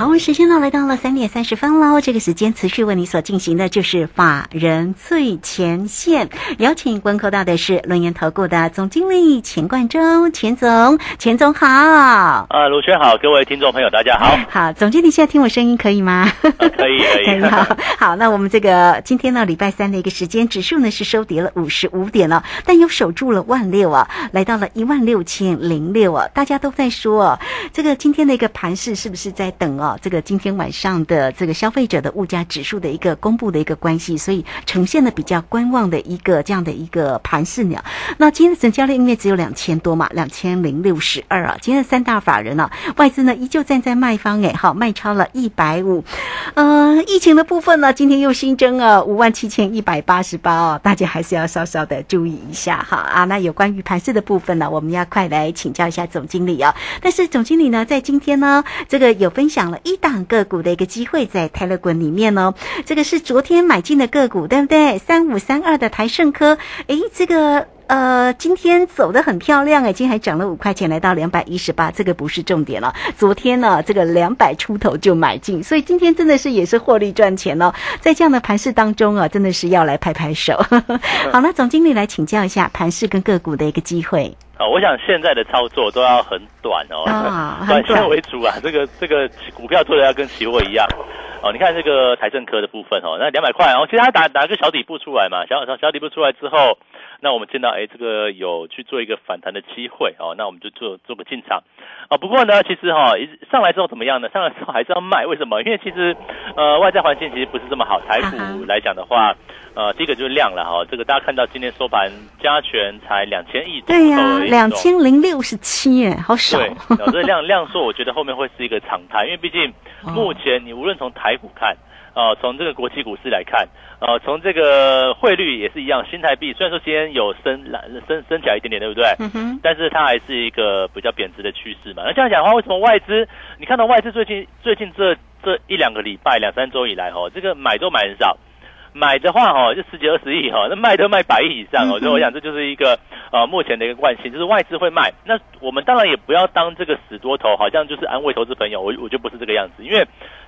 好，时间呢来到了三点三十分喽。这个时间持续为你所进行的就是法人最前线，邀请观看到的是轮研投顾的总经理钱冠中，钱总，钱总好。啊，卢轩好，各位听众朋友大家好。好，总经理现在听我声音可以吗？可以，可以。好，好，那我们这个今天呢，礼拜三的一个时间，指数呢是收跌了五十五点了，但又守住了万六啊，来到了一万六千零六啊。大家都在说，这个今天的一个盘势是不是在等哦？这个今天晚上的这个消费者的物价指数的一个公布的一个关系，所以呈现的比较观望的一个这样的一个盘势呢。那今天的成交量因为只有两千多嘛，两千零六十二啊。今天的三大法人呢，外资呢依旧站在卖方哎，好卖超了一百五。呃，疫情的部分呢，今天又新增了五万七千一百八十八哦，大家还是要稍稍的注意一下哈啊。那有关于盘势的部分呢，我们要快来请教一下总经理啊。但是总经理呢，在今天呢，这个有分享了一档个股的一个机会，在泰勒滚里面哦。这个是昨天买进的个股，对不对？三五三二的台盛科，诶，这个。呃，今天走的很漂亮哎，今天还涨了五块钱，来到两百一十八，这个不是重点了。昨天呢，这个两百出头就买进，所以今天真的是也是获利赚钱哦。在这样的盘势当中啊，真的是要来拍拍手。好了，总经理来请教一下盘势跟个股的一个机会。啊，我想现在的操作都要很短哦，短线为主啊。这个这个股票做的要跟期货一样哦。你看这个财政科的部分哦，那两百块哦，其实它打打个小底部出来嘛，小小小底部出来之后。那我们见到，哎，这个有去做一个反弹的机会哦，那我们就做做个进场啊。不过呢，其实哈，一上来之后怎么样呢？上来之后还是要卖，为什么？因为其实呃，外在环境其实不是这么好。台股来讲的话，呃，第一个就是量了哈。这个大家看到今天收盘加权才两千亿，对呀，两千零六十七，哎，好少。对，这量量缩，我觉得后面会是一个常态，因为毕竟 目前你无论从台股看。哦，从这个国际股市来看，呃，从这个汇率也是一样，新台币虽然说今天有升升升起来一点点，对不对？嗯哼。但是它还是一个比较贬值的趋势嘛。那这样讲的话，为什么外资？你看到外资最近最近这这一两个礼拜、两三周以来，哦，这个买都买很少，买的话，哦，就十几二十亿，哈，那卖都卖百亿以上，哦。所以我想这就是一个呃目前的一个惯性，就是外资会卖。那我们当然也不要当这个死多头，好像就是安慰投资朋友。我我就不是这个样子，因为。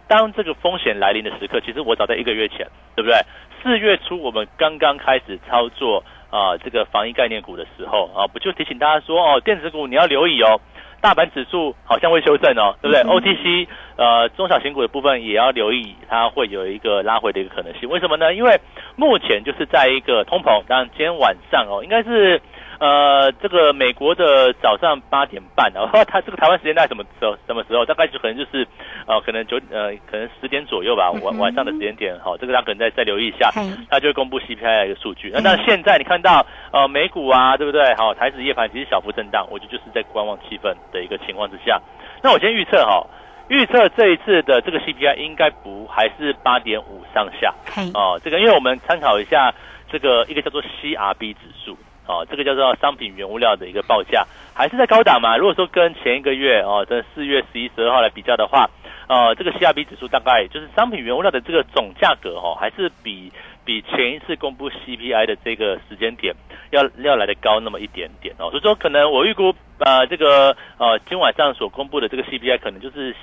当这个风险来临的时刻，其实我早在一个月前，对不对？四月初我们刚刚开始操作啊，这个防疫概念股的时候啊，不就提醒大家说哦，电子股你要留意哦，大盘指数好像会修正哦，对不对？OTC 呃中小型股的部分也要留意，它会有一个拉回的一个可能性。为什么呢？因为目前就是在一个通膨，当然今天晚上哦，应该是。呃，这个美国的早上八点半，然 后它这个台湾时间在什么时候？什么时候？大概就可能就是，呃，可能九呃，可能十点左右吧，晚晚上的时间点。好，这个大家可能再再留意一下，它就会公布 CPI 的一个数据。那那现在你看到呃美股啊，对不对？好，台指夜盘其实小幅震荡，我觉得就是在观望气氛的一个情况之下。那我先预测哈，预测这一次的这个 CPI 应该不还是八点五上下。哦，这个因为我们参考一下这个一个叫做 CRB 指数。哦，这个叫做商品原物料的一个报价，还是在高档嘛？如果说跟前一个月哦，在四月十一、十二号来比较的话，呃，这个 CRB 指数大概就是商品原物料的这个总价格哦，还是比比前一次公布 CPI 的这个时间点要要来的高那么一点点哦。所以说，可能我预估呃，这个呃，今晚上所公布的这个 CPI 可能就是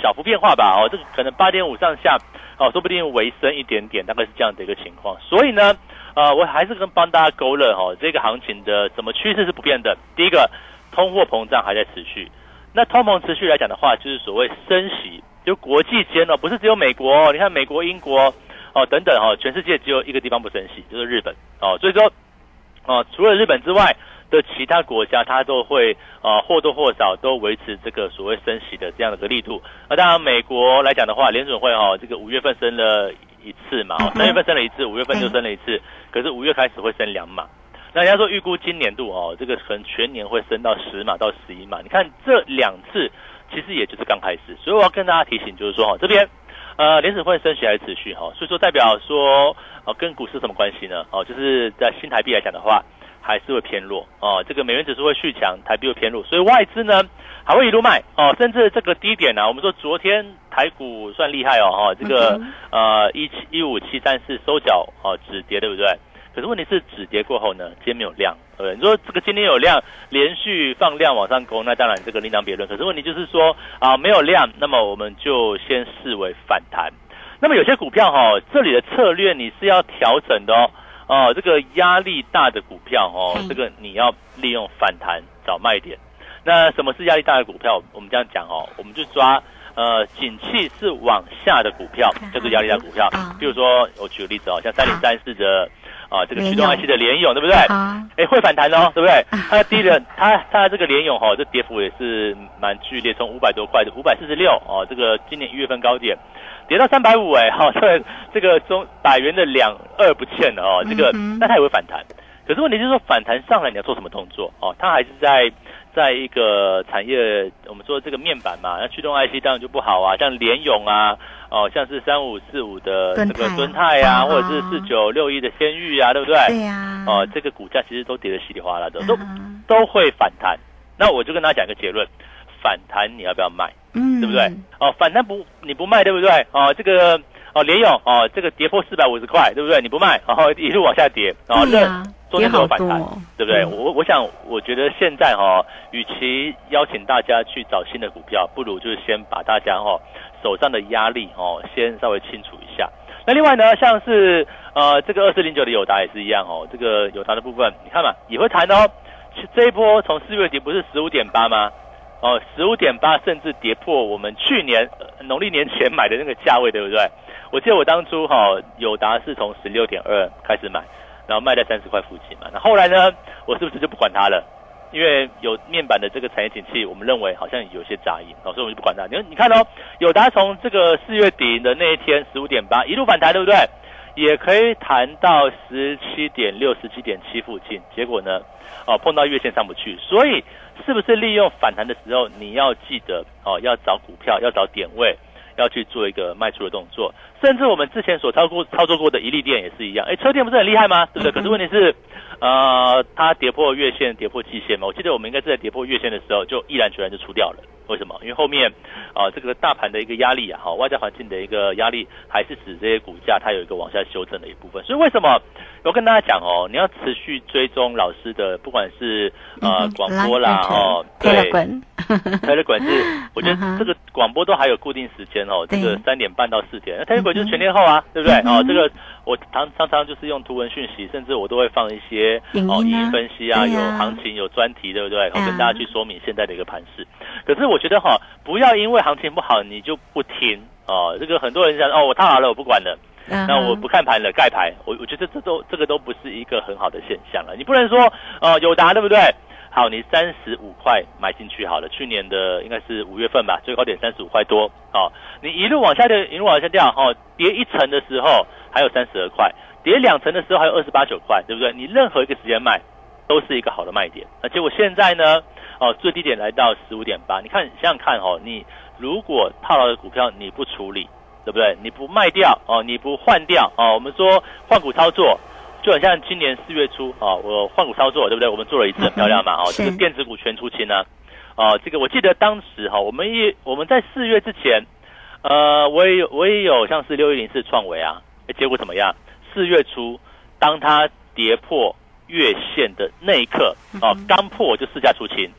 小幅变化吧哦，这个可能八点五上下哦，说不定微升一点点，大概是这样的一个情况。所以呢。呃，我还是跟帮大家勾勒哈，这个行情的什么趋势是不变的。第一个，通货膨胀还在持续。那通膨持续来讲的话，就是所谓升息，就国际间哦，不是只有美国，你看美国、英国哦等等哈，全世界只有一个地方不升息，就是日本哦。所以说，哦，除了日本之外的其他国家，它都会啊或多或少都维持这个所谓升息的这样的一个力度。那当然，美国来讲的话，联准会哈，这个五月份升了。一次嘛，哦，三月份升了一次，五月份就升了一次，可是五月开始会升两码。那人家说预估今年度哦，这个可能全年会升到十码到十一码。你看这两次其实也就是刚开始，所以我要跟大家提醒，就是说哈，这边呃，联储会升息还是持续哈，所以说代表说，哦，跟股市什么关系呢？哦，就是在新台币来讲的话，还是会偏弱哦。这个美元指数会续强，台币会偏弱，所以外资呢还会一路卖哦，甚至这个低点呢，我们说昨天台股算厉害哦，哈，这个呃一七一五七三四收脚哦止跌，对不对？可是问题是止跌过后呢，今天没有量，对不对？你说这个今天有量，连续放量往上攻，那当然这个另当别论。可是问题就是说啊，没有量，那么我们就先视为反弹。那么有些股票哈，这里的策略你是要调整的哦。哦，这个压力大的股票哦，这个你要利用反弹找卖点。那什么是压力大的股票？我们这样讲哦，我们就抓呃，景气是往下的股票，叫做压力大股票。比如说我举个例子哦，像三零三四的。啊，这个驱动 IC 的联勇对不对？哎，会反弹哦，对不对？它低了，它它这个联勇哈，这跌幅也是蛮剧烈，从五百多块的五百四十六哦，这个今年一月份高点跌到三百五哎，好，这这个中百元的两二不欠了哦，这个那它也会反弹，可是问题就是说反弹上来你要做什么动作哦？它还是在。在一个产业，我们说这个面板嘛，那驱动 IC 当然就不好啊，像联勇啊，哦，像是三五四五的这个敦泰啊，或者是四九六一的仙域啊，对不对？对呀。哦，这个股价其实都跌得稀里哗啦的，都都会反弹。那我就跟大家讲一个结论：反弹你要不要卖？嗯，对不对？哦，反弹不你不卖，对不对？哦，这个哦联勇哦，这个跌破四百五十块，对不对？你不卖，然后一路往下跌，然后昨天都有反弹，对不对？我我想，我觉得现在哈，与其邀请大家去找新的股票，不如就是先把大家哈手上的压力哦，先稍微清楚一下。那另外呢，像是呃这个二四零九的友达也是一样哦，这个友达的部分，你看嘛，也会谈哦。这一波从四月底不是十五点八吗？哦，十五点八甚至跌破我们去年农历年前买的那个价位，对不对？我记得我当初哈友达是从十六点二开始买。然后卖在三十块附近嘛，那后来呢，我是不是就不管它了？因为有面板的这个产业景气，我们认为好像有些杂音，所以我们就不管它。你看，你看哦，友达从这个四月底的那一天十五点八一路反弹，对不对？也可以弹到十七点六、十七点七附近，结果呢，哦碰到月线上不去，所以是不是利用反弹的时候，你要记得哦，要找股票，要找点位。要去做一个卖出的动作，甚至我们之前所操过操作过的一利店也是一样。哎，车店不是很厉害吗？对不对？可是问题是，呃，它跌破月线、跌破季线嘛。我记得我们应该是在跌破月线的时候就毅然决然就出掉了。为什么？因为后面啊，这个大盘的一个压力啊，好，外在环境的一个压力，还是使这些股价它有一个往下修正的一部分。所以为什么我跟大家讲哦，你要持续追踪老师的，不管是呃广播啦哦，对，台的管是，我觉得这个广播都还有固定时间哦，这个三点半到四点，那台的管就是全天候啊，对不对？哦，这个我常常常就是用图文讯息，甚至我都会放一些哦，语音分析啊，有行情有专题，对不对？我跟大家去说明现在的一个盘势。可是我觉得哈，不要因为行情不好你就不听哦。这个很多人讲哦，我套牢了，我不管了，那我不看盘了，盖牌。我我觉得这都这个都不是一个很好的现象了。你不能说哦，有答对不对？好，你三十五块买进去好了，去年的应该是五月份吧，最高点三十五块多。哦，你一路往下掉，一路往下掉，哈，跌一层的时候还有三十二块，跌两层的时候还有二十八九块，对不对？你任何一个时间卖，都是一个好的卖点。那结果现在呢？哦，最低点来到十五点八，你看想想看哦，你如果套牢的股票你不处理，对不对？你不卖掉哦，你不换掉哦，我们说换股操作。就很像今年四月初啊，我换股操作，对不对？我们做了一次很漂亮嘛，哦，这个电子股全出清呢，哦，这个我记得当时哈，我们一我们在四月之前，呃，我也有我也有像是六一零四创维啊，结果怎么样？四月初当它跌破月线的那一刻，哦，刚破就市价出清，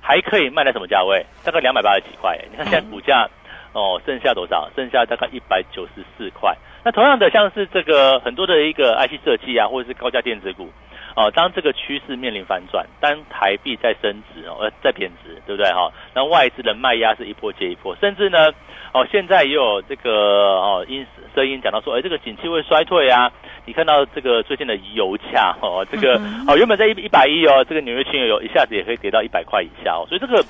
还可以卖在什么价位？大概两百八十几块。你看现在股价哦，剩下多少？剩下大概一百九十四块。那同样的，像是这个很多的一个 IC 设计啊，或者是高价电子股，哦，当这个趋势面临反转，当台币在升值哦，呃在贬值，对不对哈？那外资的卖压是一波接一波，甚至呢，哦，现在也有这个哦，音声音讲到说，哎，这个景气会衰退啊。你看到这个最近的油价哦，这个哦，原本在一一百一哦，这个纽约轻油一下子也可以跌到一百块以下哦，所以这个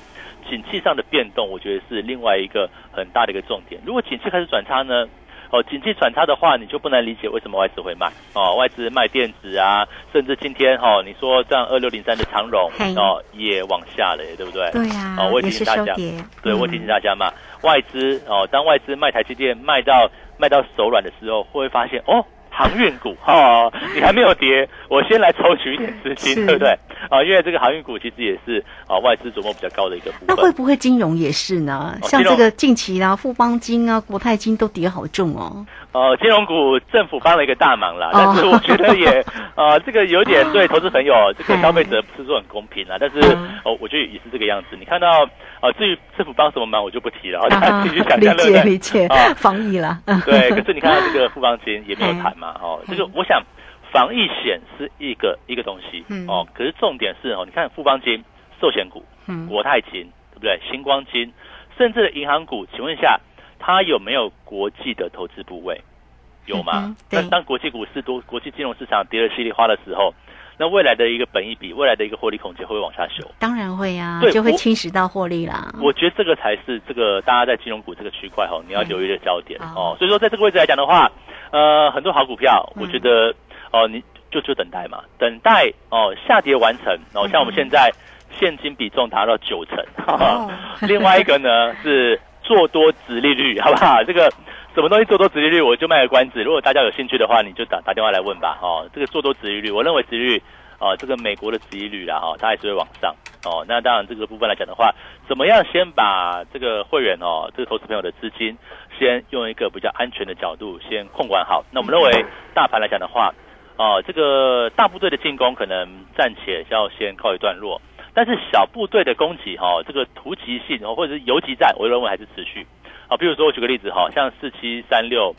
景气上的变动，我觉得是另外一个很大的一个重点。如果景气开始转差呢？哦，景气转差的话，你就不能理解为什么外资会卖哦。外资卖电子啊，甚至今天哈，你说这样二六零三的长荣哦，也往下了，对不对？对呀。哦，我提醒大家，对，我提醒大家嘛，外资哦，当外资卖台积电卖到卖到手软的时候，会发现哦？航运股哦，你还没有跌，我先来抽取一点资金，对不对？啊，因为这个航运股其实也是啊外资琢磨比较高的一个部分。那会不会金融也是呢？像这个近期啊，富邦金啊、国泰金都跌好重哦。呃，金融股政府帮了一个大忙啦，但是我觉得也呃，这个有点对投资朋友、这个消费者不是说很公平啊。但是哦，我觉得也是这个样子。你看到呃，至于政府帮什么忙，我就不提了，大家 继续想象。理解理解啊，防疫啦。对，可是你看到这个富邦金也没有谈嘛，哦，这个我想防疫险是一个一个东西哦，可是重点是哦，你看富邦金、寿险股、国泰金，对不对？星光金，甚至银行股，请问一下。它有没有国际的投资部位？有吗？那当国际股市多、国际金融市场跌得稀里哗的时候，那未来的一个本益比、未来的一个获利空间会往下修？当然会呀，就会侵蚀到获利啦。我觉得这个才是这个大家在金融股这个区块哈，你要留意的焦点哦。所以说，在这个位置来讲的话，呃，很多好股票，我觉得哦，你就就等待嘛，等待哦下跌完成哦。像我们现在现金比重达到九成，另外一个呢是。做多值利率，好不好？这个什么东西做多值利率，我就卖个关子。如果大家有兴趣的话，你就打打电话来问吧。哦，这个做多值利率，我认为值利率，哦，这个美国的值利率啦，哈，它还是会往上。哦，那当然这个部分来讲的话，怎么样先把这个会员哦，这个投资朋友的资金，先用一个比较安全的角度先控管好。那我们认为大盘来讲的话，哦，这个大部队的进攻可能暂且要先告一段落。但是小部队的攻击哈，这个突击性哦，或者是游击战，我认为还是持续。好，比如说我举个例子哈，像四七三六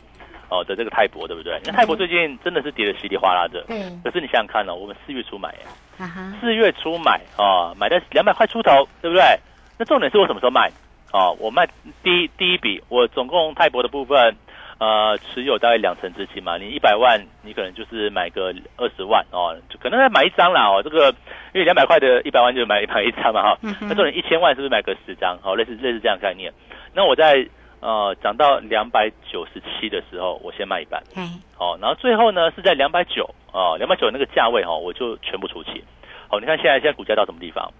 哦的这个泰博，对不对？那泰博最近真的是跌得稀里哗啦的。对。可是你想想看呢，我们四月初买，四月初买啊，买在两百块出头，对不对？那重点是我什么时候卖？哦，我卖第一第一笔，我总共泰博的部分。呃，持有大概两成之期嘛，你一百万，你可能就是买个二十万哦，就可能再买一张啦哦。这个因为两百块的一百万就买买一张嘛哈。那重点一千万是不是买个十张？哦，类似类似这样概念。那我在呃涨到两百九十七的时候，我先卖一半。嗯。好，然后最后呢是在两百九啊，两百九那个价位哈，我就全部出清。好，你看现在现在股价到什么地方？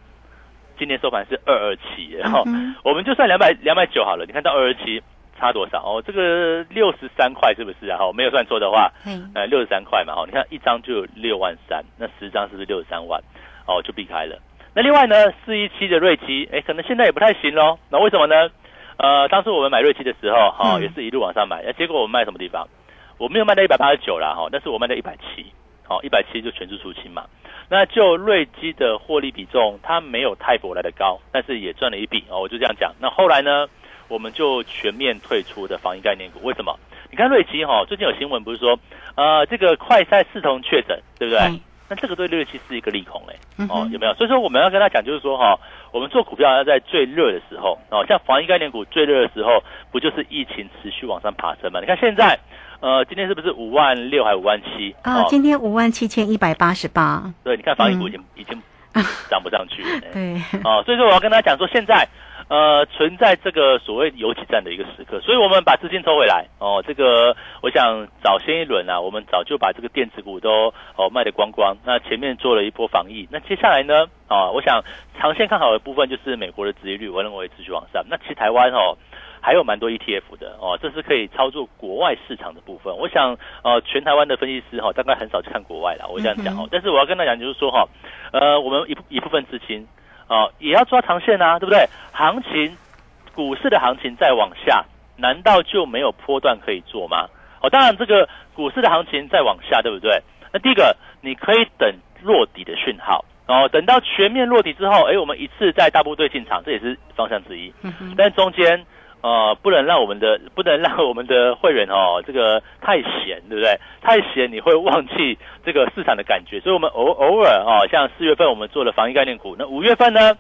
今年收盘是二二七，然后我们就算两百两百九好了，你看到二二七。差多少哦？这个六十三块是不是啊？哈，没有算错的话，呃，六十三块嘛，哈，你看一张就有六万三，那十张是不是六十三万？哦，就避开了。那另外呢，四一七的瑞基，哎，可能现在也不太行喽。那为什么呢？呃，当时我们买瑞奇的时候，哈，也是一路往上买，那结果我们卖什么地方？我没有卖到一百八十九啦，哈，但是我卖到一百七，好，一百七就全数出清嘛。那就瑞基的获利比重，它没有泰博来的高，但是也赚了一笔哦。我就这样讲。那后来呢？我们就全面退出的防疫概念股，为什么？你看瑞奇哈，最近有新闻不是说，呃，这个快筛四同确诊，对不对？那这个对六月七是一个利空哎，哦，有没有？所以说我们要跟他讲，就是说哈，我们做股票要在最热的时候哦，像防疫概念股最热的时候，不就是疫情持续往上爬升吗？你看现在，呃，今天是不是五万六还五万七？啊，今天五万七千一百八十八。对，你看防疫股已经已经 涨不上去。对，哦，所以说我要跟他讲说，现在。呃，存在这个所谓游击战的一个时刻，所以我们把资金抽回来哦。这个，我想早先一轮啊，我们早就把这个电子股都哦卖得光光。那前面做了一波防疫，那接下来呢啊，我想长线看好的部分就是美国的殖利率，我认为持续往上。那其实台湾哦还有蛮多 ETF 的哦，这是可以操作国外市场的部分。我想呃，全台湾的分析师哈，大概很少去看国外了。我这样讲哦，但是我要跟他讲就是说哈，呃，我们一一部分资金。哦，也要抓长线啊，对不对？行情，股市的行情再往下，难道就没有波段可以做吗？哦，当然，这个股市的行情再往下，对不对？那第一个，你可以等落底的讯号，哦，等到全面落底之后，哎，我们一次在大部队进场，这也是方向之一。嗯但中间。呃，不能让我们的不能让我们的会员哦，这个太闲，对不对？太闲你会忘记这个市场的感觉，所以我们偶偶尔哦，像四月份我们做了防疫概念股，那五月份呢，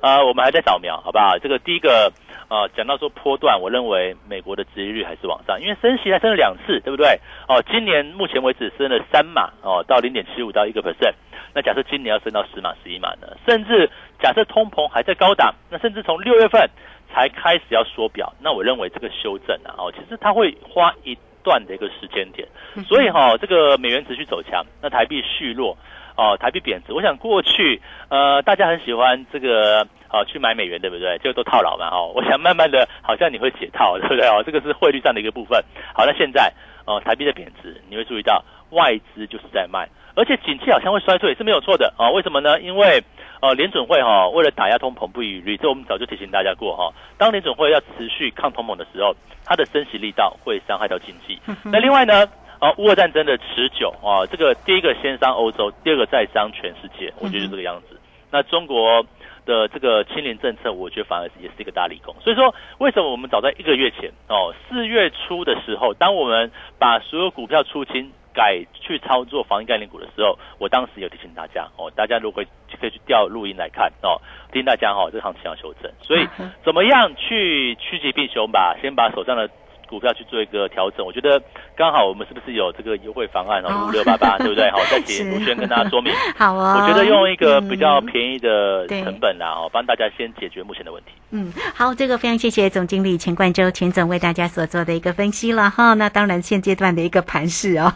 呃，我们还在扫描，好不好？这个第一个呃，讲到说波段，我认为美国的殖利率还是往上，因为升息还升了两次，对不对？哦，今年目前为止升了三码哦，到零点七五到一个 percent，那假设今年要升到十码十一码呢？甚至假设通膨还在高档，那甚至从六月份。才开始要缩表，那我认为这个修正啊，哦，其实它会花一段的一个时间点，所以哈，这个美元持续走强，那台币续弱，哦，台币贬值。我想过去呃，大家很喜欢这个哦去买美元，对不对？就都套牢嘛，哦。我想慢慢的，好像你会解套，对不对？哦，这个是汇率上的一个部分。好，那现在哦，台币的贬值，你会注意到外资就是在卖，而且景气好像会衰退是没有错的啊。为什么呢？因为呃，联准会哈，为了打压通膨不遗余力，这我们早就提醒大家过哈。当联准会要持续抗通膨的时候，它的升息力道会伤害到经济。那另外呢，啊，乌俄战争的持久啊，这个第一个先伤欧洲，第二个再伤全世界，我觉得就这个样子。那中国的这个清零政策，我觉得反而也是一个大利空。所以说，为什么我们早在一个月前哦，四月初的时候，当我们把所有股票出清。改去操作防疫概念股的时候，我当时有提醒大家哦，大家如果可以去调录音来看哦，提醒大家哈，这行情要修正，所以怎么样去趋吉避凶吧，先把手上的。股票去做一个调整，我觉得刚好我们是不是有这个优惠方案哦，五六八八，对不对？好，再请卢轩跟大家说明。好啊，我觉得用一个比较便宜的成本啊，哦，帮大家先解决目前的问题。嗯，好，这个非常谢谢总经理钱冠洲钱总为大家所做的一个分析了哈。那当然现阶段的一个盘势 哦，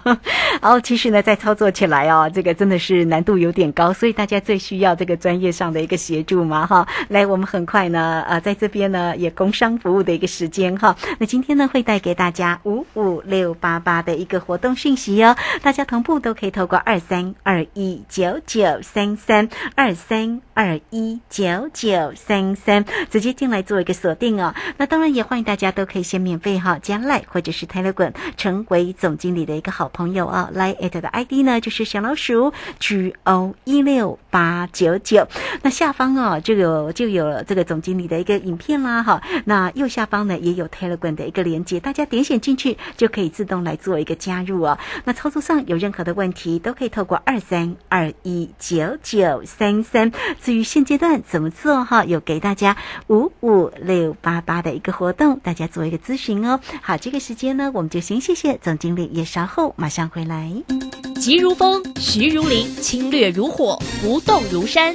好，其实呢在操作起来哦，这个真的是难度有点高，所以大家最需要这个专业上的一个协助嘛哈。来，我们很快呢，呃，在这边呢也工商服务的一个时间哈。那今天呢会带给大家。五五六八八的一个活动讯息哦，大家同步都可以透过二三二一九九三三二三二一九九三三直接进来做一个锁定哦。那当然也欢迎大家都可以先免费哈加赖或者是 Telegram 成为总经理的一个好朋友啊。来艾特的 ID 呢就是小老鼠 G O 一六八九九。那下方哦就有就有这个总经理的一个影片啦哈。那右下方呢也有 Telegram 的一个连接，给大家点选进。去就可以自动来做一个加入哦。那操作上有任何的问题，都可以透过二三二一九九三三。至于现阶段怎么做哈，有给大家五五六八八的一个活动，大家做一个咨询哦。好，这个时间呢，我们就先谢谢总经理，也稍后马上回来。急如风，徐如林，侵略如火，不动如山。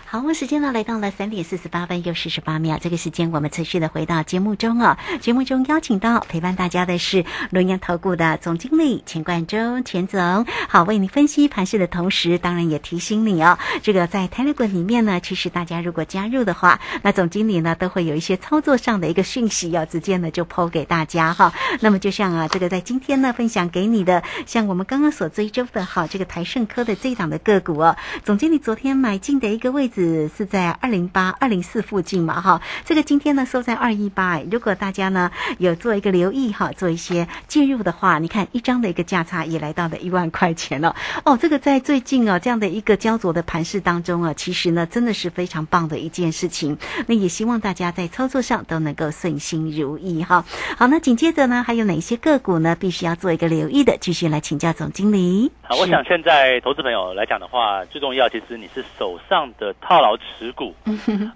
好，我们时间呢来到了三点四十八分又四十八秒。这个时间我们持续的回到节目中啊。节目中邀请到陪伴大家的是龙岩投顾的总经理钱冠中钱总。好，为你分析盘势的同时，当然也提醒你哦，这个在 Telegram 里面呢，其实大家如果加入的话，那总经理呢都会有一些操作上的一个讯息要直接呢就抛给大家哈。那么就像啊，这个在今天呢分享给你的，像我们刚刚所追踪的哈，这个台盛科的这一档的个股哦，总经理昨天买进的一个位置。是在二零八二零四附近嘛哈，这个今天呢收在二一八。如果大家呢有做一个留意哈，做一些介入的话，你看一张的一个价差也来到了一万块钱了哦。这个在最近啊这样的一个焦灼的盘势当中啊，其实呢真的是非常棒的一件事情。那也希望大家在操作上都能够顺心如意哈。好，那紧接着呢还有哪些个股呢必须要做一个留意的？继续来请教总经理。好，我想现在投资朋友来讲的话，最重要其实你是手上的套牢持股，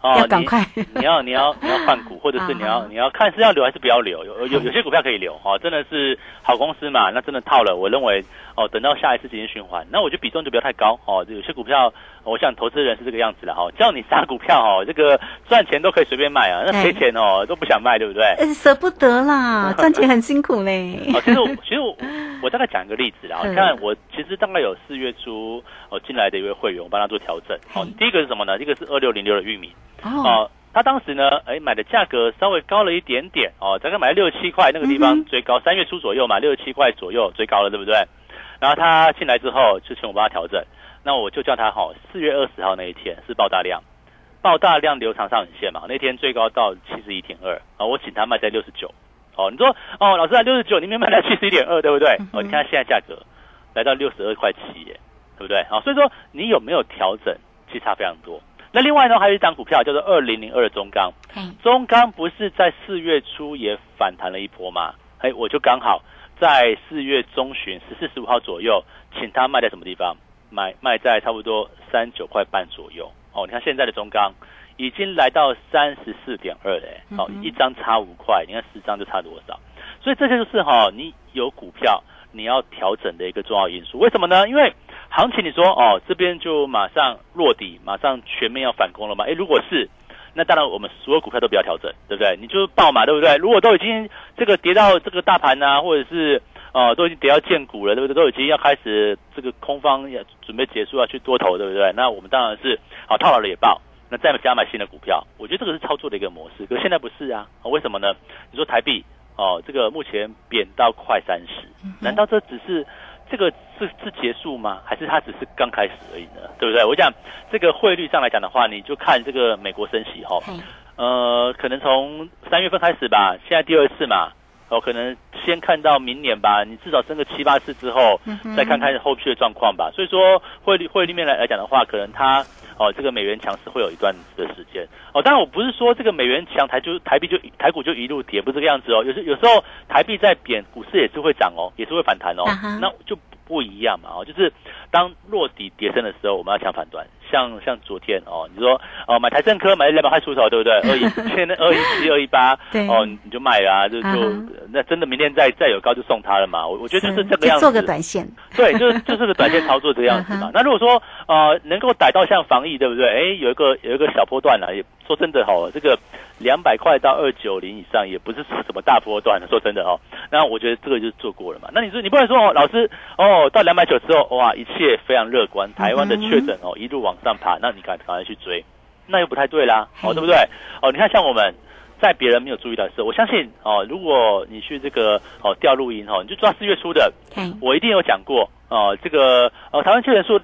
哦，要赶快，你要你要你要换股，或者是你要你要看是要留还是不要留，有有有些股票可以留，哦，真的是好公司嘛，那真的套了，我认为哦，等到下一次进行循环，那我觉得比重就不要太高，哦，有些股票。我想投资人是这个样子的哈，叫你杀股票哦，这个赚钱都可以随便卖啊，那赔钱哦都不想卖，对不对？舍不得啦，赚钱很辛苦嘞。哦，其实我其实我我大概讲一个例子啦，看我其实大概有四月初哦进来的一位会员，我帮他做调整。哦，第一个是什么呢？一个是二六零六的玉米哦。他当时呢，哎，买的价格稍微高了一点点哦，大概买了六十七块那个地方最高，三月初左右嘛，六十七块左右最高了，对不对？然后他进来之后，就请我帮他调整，那我就叫他哈，四月二十号那一天是爆大量，爆大量留长上影线嘛，那天最高到七十一点二啊，我请他卖在六十九，哦，你说哦，老师啊，六十九，你没卖在七十一点二，对不对？哦，你看现在价格来到六十二块七耶，对不对？好，所以说你有没有调整，其实差非常多。那另外呢，还有一张股票叫做二零零二中钢，中钢不是在四月初也反弹了一波吗？哎，我就刚好在四月中旬十四十五号左右，请他卖在什么地方？买卖在差不多三九块半左右。哦，你看现在的中钢已经来到三十四点二嘞，哦，一张差五块，你看十张就差多少？所以这些就是哈，你有股票你要调整的一个重要因素。为什么呢？因为行情，你说哦，这边就马上落底，马上全面要反攻了吗？诶，如果是，那当然我们所有股票都不要调整，对不对？你就报嘛，对不对？如果都已经这个跌到这个大盘呐，或者是呃都已经跌到见股了，对不对？都已经要开始这个空方要准备结束要去多头，对不对？那我们当然是好套牢了也报，那再加买新的股票，我觉得这个是操作的一个模式。可是现在不是啊，为什么呢？你说台币哦，这个目前贬到快三十，难道这只是？这个是是结束吗？还是它只是刚开始而已呢？对不对？我讲这个汇率上来讲的话，你就看这个美国升息哈，呃，可能从三月份开始吧，现在第二次嘛，哦，可能先看到明年吧，你至少升个七八次之后，再看看后续的状况吧。所以说汇率汇率面来来讲的话，可能它。哦，这个美元强势会有一段的时间哦。当然，我不是说这个美元强台就台币就台股就一路跌，不是这个样子哦。有时有时候台币在贬，股市也是会涨哦，也是会反弹哦。那就不一样嘛哦，就是当落底跌升的时候，我们要抢反弹。像像昨天哦，你说哦买台政科买两百块出头，对不对？二一现在二一七二一八，哦你就卖啊，就就那真的明天再再有高就送他了嘛。我我觉得就是这个样子，做个短线，对，就是就是个短线操作这个样子嘛。那如果说呃能够逮到像防疫，对不对？哎，有一个有一个小波段了，也说真的哦，这个两百块到二九零以上也不是什么大波段的，说真的哦。那我觉得这个就是做过了嘛。那你说你不能说哦，老师哦，到两百九之后哇，一切非常乐观，台湾的确诊哦一路往。上爬，那你赶赶快去追，那又不太对啦，哦，对不对？哦，你看像我们在别人没有注意到的时候，我相信哦，如果你去这个哦调录音哦，你就抓四月初的，我一定有讲过哦，这个哦台湾确诊数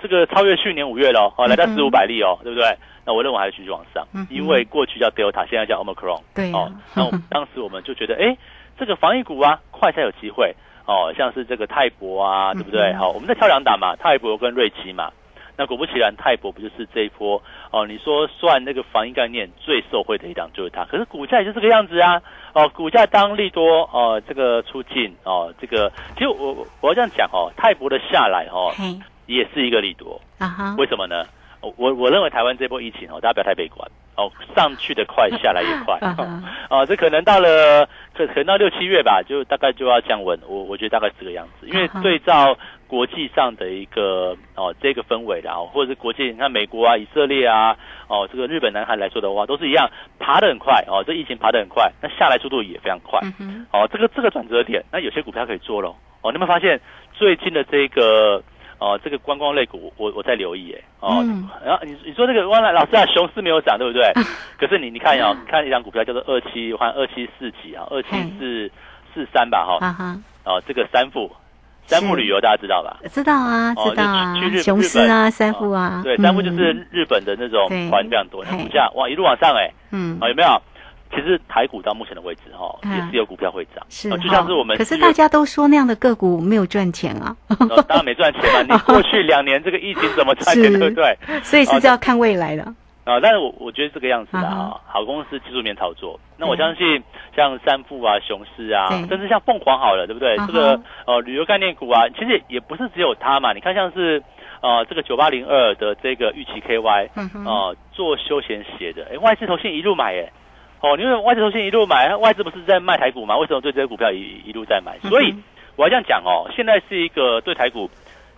这个超越去年五月了哦，来到四五百例哦，对不对？那我认为还是继续往上，因为过去叫 Delta，现在叫 Omicron，对哦，那我们 当时我们就觉得，哎，这个防疫股啊，快才有机会哦，像是这个泰博啊，对不对？好，我们在挑两档嘛，泰博跟瑞奇嘛。那果不其然，泰博不就是这一波哦？你说算那个防疫概念最受惠的一档就是它，可是股价也就这个样子啊！哦，股价当利多哦，这个出境哦，这个其实我我要这样讲哦，泰博的下来哦，也是一个利多啊哈？为什么呢？我我认为台湾这波疫情哦，大家不要太悲观哦，上去的快，下来也 快哦，这可能到了可可能到六七月吧，就大概就要降温。我我觉得大概是这个样子，因为对照国际上的一个哦这个氛围啦哦，或者是国际你看美国啊、以色列啊、哦这个日本、南韩来说的话，都是一样爬得很快哦，这疫情爬得很快，那下来速度也非常快。嗯哦，这个这个转折点，那有些股票可以做喽哦，你有没有发现最近的这个。哦，这个观光类股，我我在留意哎，哦，然后你你说这个汪老师啊，熊市没有涨，对不对？可是你你看哦，看一张股票叫做二七换二七四几啊，二七四四三吧，哈，哦，这个三富，三富旅游大家知道吧？知道啊，知道啊，雄狮啊，三富啊，对，三富就是日本的那种团非常多，股价哇一路往上哎，嗯，啊有没有？其实台股到目前的位置哈，也是有股票会涨，是就像是我们。可是大家都说那样的个股没有赚钱啊。当然没赚钱嘛，你过去两年这个疫情怎么赚 钱，对不对？所以是要看未来的。啊，但是我我觉得这个样子的啊，好公司技术面操作，那我相信像三富啊、雄狮啊，甚至像凤凰好了，对不对？这个呃旅游概念股啊，其实也不是只有它嘛。你看像是呃这个九八零二的这个玉琪 KY，啊做休闲鞋的，哎外资投信一路买哎。哦，因为外资投信一路买，外资不是在卖台股嘛？为什么对这些股票一一路在买？所以我要这样讲哦，现在是一个对台股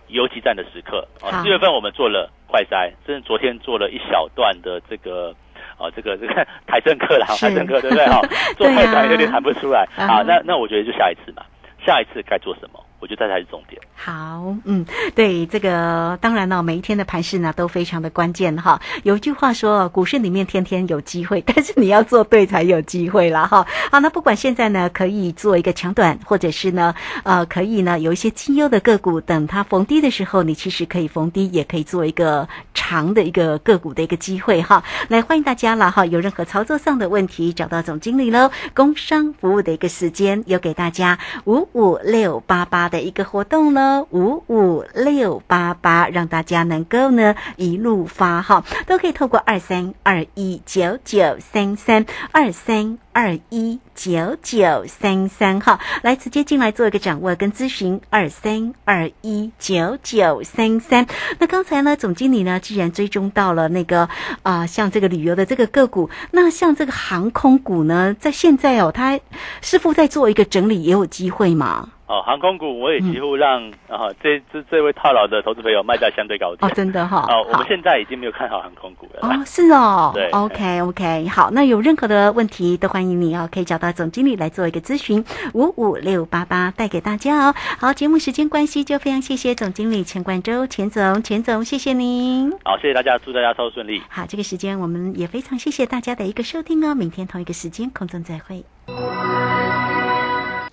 游击战的时刻啊。四月份我们做了快筛，甚至昨天做了一小段的这个啊，这个这个 台政课啦，台政课对不对？哈，做快筛有点喊不出来。好，那那我觉得就下一次嘛，下一次该做什么？我觉得这才是重点。好，嗯，对，这个当然了，每一天的盘势呢都非常的关键哈。有一句话说，股市里面天天有机会，但是你要做对才有机会啦哈。好，那不管现在呢，可以做一个强短，或者是呢，呃，可以呢有一些绩优的个股，等它逢低的时候，你其实可以逢低，也可以做一个长的一个个股的一个机会哈。来，欢迎大家了哈，有任何操作上的问题，找到总经理喽。工商服务的一个时间，有给大家五五六八八的一个活动呢，五五六八八，让大家能够呢一路发哈，都可以透过二三二一九九三三二三。二一九九三三号，来直接进来做一个掌握跟咨询，二三二一九九三三。那刚才呢，总经理呢，既然追踪到了那个啊，像这个旅游的这个个股，那像这个航空股呢，在现在哦，他师傅在做一个整理，也有机会吗？哦，航空股我也几乎让啊这这这位套牢的投资朋友卖在相对高点哦，真的哈。哦，我们现在已经没有看好航空股了。哦，是哦。对，OK OK，好，那有任何的问题都欢迎你哦，可以找到总经理来做一个咨询，五五六八八带给大家哦。好，节目时间关系，就非常谢谢总经理钱冠周钱总钱总，谢谢您。好，谢谢大家，祝大家操作顺利。好，这个时间我们也非常谢谢大家的一个收听哦，明天同一个时间空中再会。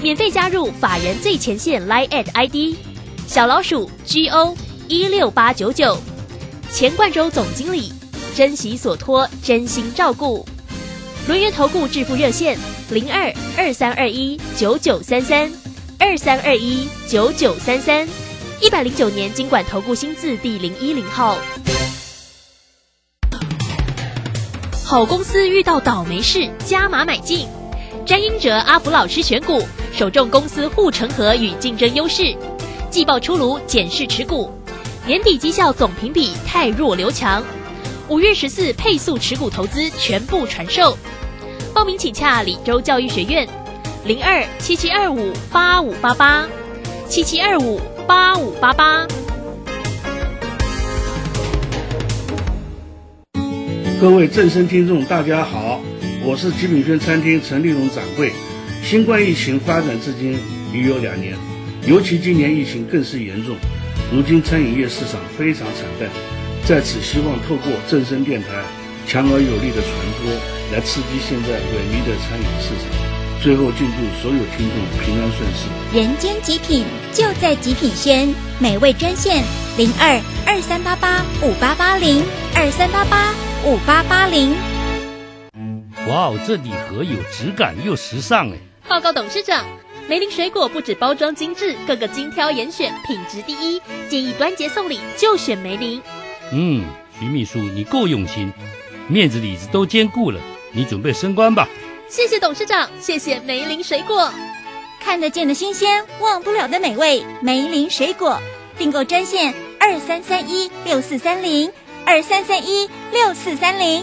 免费加入法人最前线 Line at ID 小老鼠 G O 一六八九九，钱冠洲总经理，珍惜所托，真心照顾。轮源投顾致富热线零二二三二一九九三三二三二一九九三三，一百零九年经管投顾新字第零一零号。好公司遇到倒霉事，加码买进。詹英哲阿福老师选股，首重公司护城河与竞争优势。季报出炉，检视持股，年底绩效总评比太弱留强。五月十四配速持股投资全部传授，报名请洽李州教育学院，零二七七二五八五八八七七二五八五八八。各位正声听众，大家好，我是极品轩餐厅陈立荣掌柜。新冠疫情发展至今已有两年，尤其今年疫情更是严重，如今餐饮业市场非常惨淡。在此，希望透过正声电台强而有力的传播，来刺激现在萎靡的餐饮市场。最后，敬祝所有听众平安顺遂。人间极品就在极品轩，美味专线零二二三八八五八八零二三八八五八八零。哇哦，这礼盒有质感又时尚哎！报告董事长，梅林水果不止包装精致，各个精挑严选，品质第一，建议端节送礼就选梅林。嗯，徐秘书你够用心，面子里子都兼顾了，你准备升官吧。谢谢董事长，谢谢梅林水果。看得见的新鲜，忘不了的美味，梅林水果订购专线二三三一六四三零二三三一六四三零。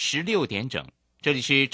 十六点整，这里是。